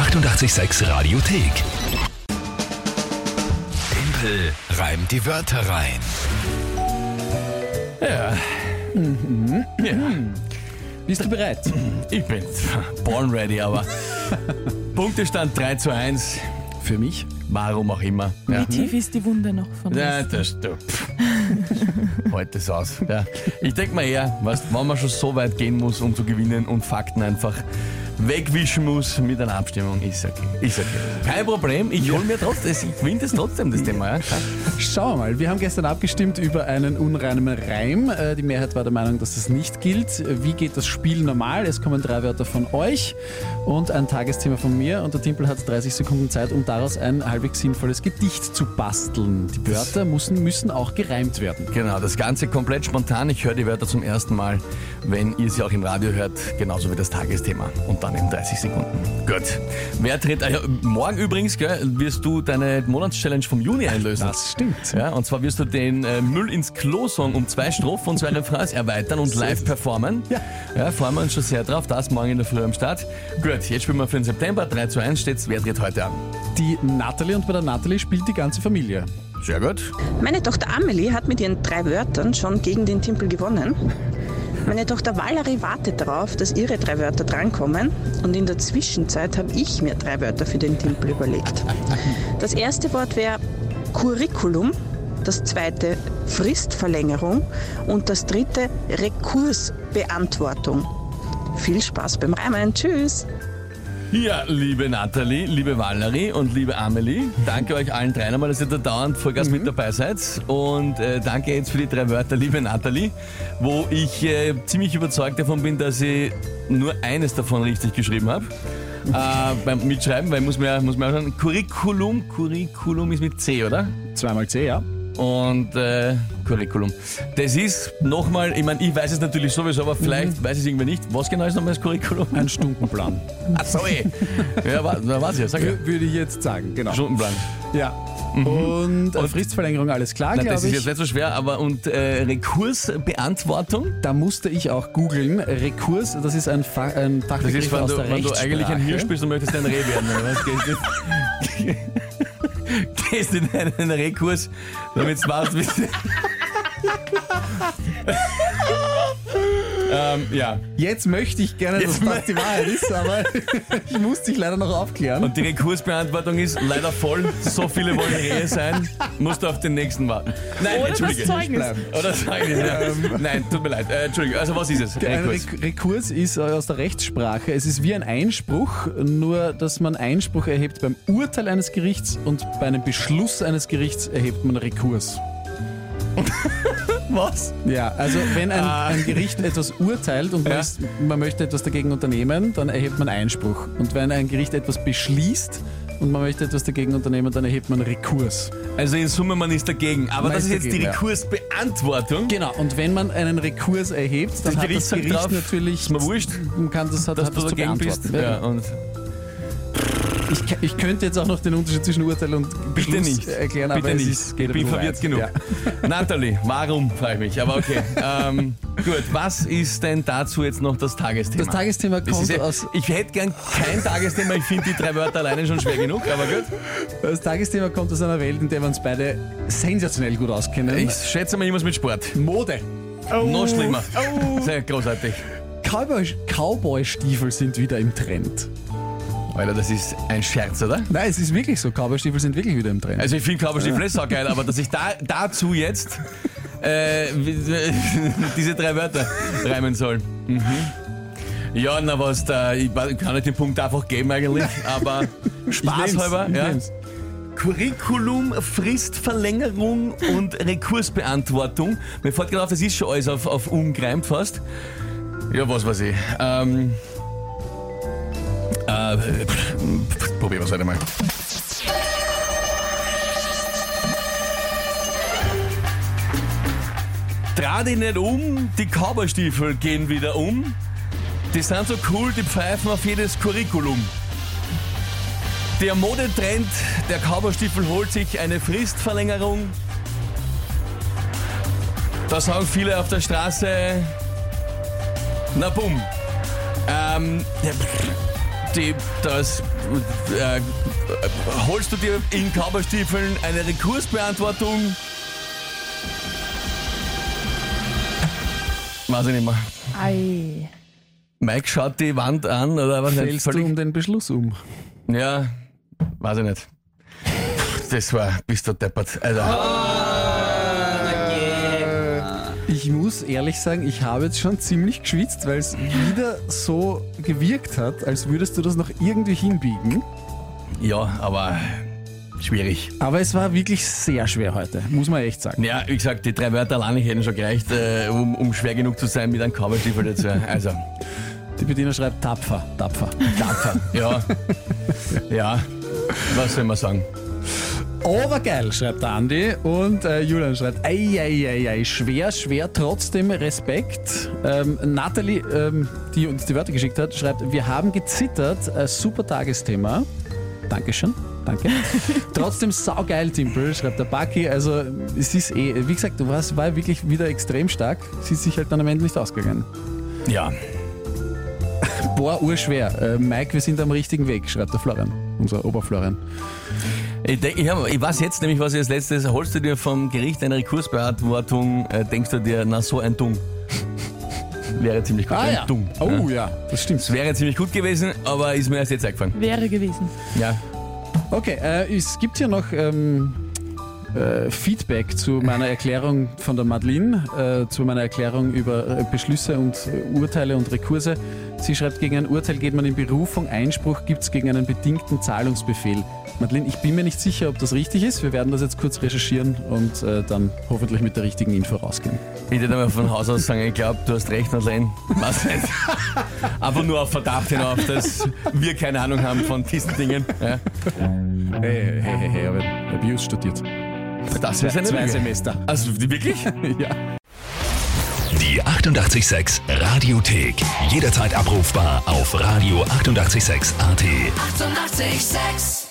886 Radiothek. Tempel reimt die Wörter rein. Ja. ja. Bist du bereit? Ich bin born ready, aber Punktestand 3 zu 1. Für mich? Warum auch immer. Ja, Wie tief ist die Wunde noch von ja das du. Heute ist aus. Ja. Ich denke mal eher, weißt, wenn man schon so weit gehen muss, um zu gewinnen und Fakten einfach wegwischen muss mit einer Abstimmung, ist okay. Ist okay. Kein Problem, ich hol mir trotzdem, ich gewinne das trotzdem, das Thema. Ja. Schauen wir mal. Wir haben gestern abgestimmt über einen unreinen Reim. Äh, Die Mehrheit war der Meinung, dass das nicht gilt. Wie geht das Spiel normal? Es kommen drei Wörter von euch und ein Tagesthema von mir. Und der Timpel hat 30 Sekunden Zeit, um daraus ein halbwegs sinnvolles Gedicht zu basteln. Die Wörter müssen, müssen auch gereimt werden. Genau, das Ganze komplett spontan. Ich höre die Wörter zum ersten Mal, wenn ihr sie auch im Radio hört, genauso wie das Tagesthema. Und dann in 30 Sekunden. Gut. Wer tritt, äh, morgen übrigens gell, wirst du deine Monatschallenge vom Juni einlösen. Das stimmt. Ja, und zwar wirst du den äh, Müll ins Klo-Song um zwei Strophen und zwei Refrains erweitern und live performen. Ja. ja. Freuen wir uns schon sehr drauf. Das morgen in der Früh am Start. Gut, jetzt spielen wir für den September. 3 zu 1 steht's. Wer tritt heute an? Die Natalie und bei der Natalie spielt die ganze Familie. Sehr gut. Meine Tochter Amelie hat mit ihren drei Wörtern schon gegen den Timpel gewonnen. Meine Tochter Valerie wartet darauf, dass ihre drei Wörter drankommen. Und in der Zwischenzeit habe ich mir drei Wörter für den Timpel überlegt. Das erste Wort wäre Curriculum, das zweite Fristverlängerung und das dritte Rekursbeantwortung. Viel Spaß beim Reimen. Tschüss! Ja, liebe Nathalie, liebe Valerie und liebe Amelie, danke euch allen dreien einmal, dass ihr da dauernd Vollgas mit dabei seid. Und äh, danke jetzt für die drei Wörter, liebe Nathalie, wo ich äh, ziemlich überzeugt davon bin, dass ich nur eines davon richtig geschrieben habe. Äh, beim Mitschreiben, weil muss man ja, muss man ja schauen. Curriculum, Curriculum ist mit C, oder? Zweimal C, ja. Und äh, Curriculum. Das ist nochmal, ich meine, ich weiß es natürlich sowieso, aber vielleicht weiß ich es irgendwie nicht. Was genau ist nochmal das Curriculum? Ein Stundenplan. Ach so, eh. Ja, wa- na, was ja, sag ja. Wür- Würde ich jetzt sagen, genau. Stundenplan. Ja. Und, äh, Fristverlängerung, alles klar, glaube das ist ich. jetzt nicht so schwer, aber und äh, Rekursbeantwortung? Da musste ich auch googeln. Rekurs, das ist ein, Fa ein Das Fachbegriff ist, wenn aus du, der wenn du eigentlich ein Hirsch bist und möchtest ein Reh werden. Oder was? Gehst, in einen Rekurs, damit du weißt, wie ähm, ja. Jetzt möchte ich gerne, Jetzt dass das die Wahrheit ist, aber ich muss dich leider noch aufklären. Und die Rekursbeantwortung ist leider voll. So viele wollen Rehe sein, musst du auf den nächsten warten. Nein, Oder das Entschuldige. Zeugnis. bleiben. Oder Zeugnis, ja. Nein, tut mir leid. Äh, Entschuldige, also was ist es? Ein Rekurs. Rek Rekurs ist äh, aus der Rechtssprache. Es ist wie ein Einspruch, nur dass man Einspruch erhebt beim Urteil eines Gerichts und bei einem Beschluss eines Gerichts erhebt man Rekurs. Was? Ja, also wenn ein, Ah. ein Gericht etwas urteilt und man, Ja. ist, man möchte etwas dagegen unternehmen, dann erhebt man Einspruch. Und wenn ein Gericht etwas beschließt und man möchte etwas dagegen unternehmen, dann erhebt man Rekurs. Also in Summe, man ist dagegen. Aber Man das ist ist jetzt die dagegen. Rekursbeantwortung. Genau, und wenn man einen Rekurs erhebt, dann Das hat Gericht das Gericht drauf, natürlich... ist mir wurscht, Man kann das, hat, dass hat du das zu dagegen bist. beantworten. Ja, und Ich, ich könnte jetzt auch noch den Unterschied zwischen Urteil und bitte Beschluss nicht. erklären, bitte aber nicht. es ist, geht ich bin verwirrt weit. genug. Ja. Nathalie, warum, frage ich mich. Aber okay. ähm, gut, was ist denn dazu jetzt noch das Tagesthema? Das Tagesthema Das kommt ist ja- aus... ich hätte gern kein Tagesthema, ich finde die drei Wörter alleine schon schwer genug, aber gut. Das Tagesthema kommt aus einer Welt, in der wir uns beide sensationell gut auskennen. Ich schätze mal, ich muss mit Sport. Mode. Noch schlimmer. Oh. Sehr großartig. Cowboy- Cowboy-Stiefel sind wieder im Trend. Alter, das ist ein Scherz, oder? Nein, es ist wirklich so. Cowboy-Stiefel sind wirklich wieder im Trend. Also ich finde Cowboy-Stiefel ist geil, aber dass ich da, dazu jetzt äh, diese drei Wörter reimen soll. Mhm. Ja, na was, da, ich kann nicht den Punkt einfach geben eigentlich, aber spaßhalber. Ich Ja. Curriculum, Fristverlängerung und Rekursbeantwortung. Mir fällt gerade auf, das ist schon alles auf, auf umgereimt fast. Ja, was weiß ich. Ähm, probieren wir es halt einmal. Dreh dich nicht um, die Cowboystiefel gehen wieder um. Die sind so cool, die pfeifen auf jedes Curriculum. Der Modetrend der Cowboystiefel holt sich eine Fristverlängerung. Da sagen viele auf der Straße, na bumm. Ähm, die, das, äh, holst du dir in Kauberstiefeln eine Rekursbeantwortung? Weiß ich nicht mehr. Ei. Mike schaut die Wand an oder was Fällst du um den Beschluss um? Ja, weiß ich nicht. Das war, bist du deppert. Also, Ich muss ehrlich sagen, ich habe jetzt schon ziemlich geschwitzt, weil es wieder so gewirkt hat, als würdest du das noch irgendwie hinbiegen. ja, aber schwierig. Aber es war wirklich sehr schwer heute, muss man echt sagen. Ja, wie gesagt, die drei Wörter alleine hätten schon gereicht, äh, um, um schwer genug zu sein mit einem Kabelstiefel dazu. Also, Die Bediener schreibt tapfer, tapfer. tapfer. Ja. Ja. Was soll man sagen? Aber geil, schreibt der Andi. Und äh, Julian schreibt, ei, ei, ei, ei, schwer, schwer, trotzdem Respekt. Ähm, Nathalie, ähm, die uns die Wörter geschickt hat, schreibt, wir haben gezittert, äh, super Tagesthema. Dankeschön. Danke. Trotzdem saugeil, Timpel, schreibt der Baki. Also, es ist eh, wie gesagt, du warst, war wirklich wieder extrem stark. Sie ist sich halt dann am Ende nicht ausgegangen. Ja. Boah, urschwer. Äh, Mike, wir sind am richtigen Weg, schreibt der Florian, unser Oberflorian. Ich, denk, ich, hab, ich weiß jetzt nämlich, was ich als letztes, holst du dir vom Gericht eine Rekursbeantwortung, äh, denkst du dir, na so ein Dumm. Wäre ziemlich gut. ein Dumm. Oh ja, das stimmt. Das wäre ziemlich gut gewesen, aber ist mir erst jetzt eingefallen. Wäre gewesen. Ja. Okay, äh, es gibt hier noch ähm, äh, Feedback zu meiner Erklärung von der Madeline, äh, zu meiner Erklärung über äh, Beschlüsse und äh, Urteile und Rekurse. Sie schreibt, gegen ein Urteil geht man in Berufung, Einspruch gibt es gegen einen bedingten Zahlungsbefehl. Madeline, ich bin mir nicht sicher, ob das richtig ist. Wir werden das jetzt kurz recherchieren und äh, dann hoffentlich mit der richtigen Info rausgehen. Ich würde aber von Haus aus sagen, ich glaube, du hast recht, Madeleine. Weiß nicht. Einfach nur auf Verdacht hinauf, dass wir keine Ahnung haben von diesen Dingen. Ja. Hey, hey, hey, hey, aber Abuse studiert. Das ist eine Zwei Lüge. Semester. Also wirklich? ja. Die 886 Radiothek. Jederzeit abrufbar auf radio886.at. 886! 886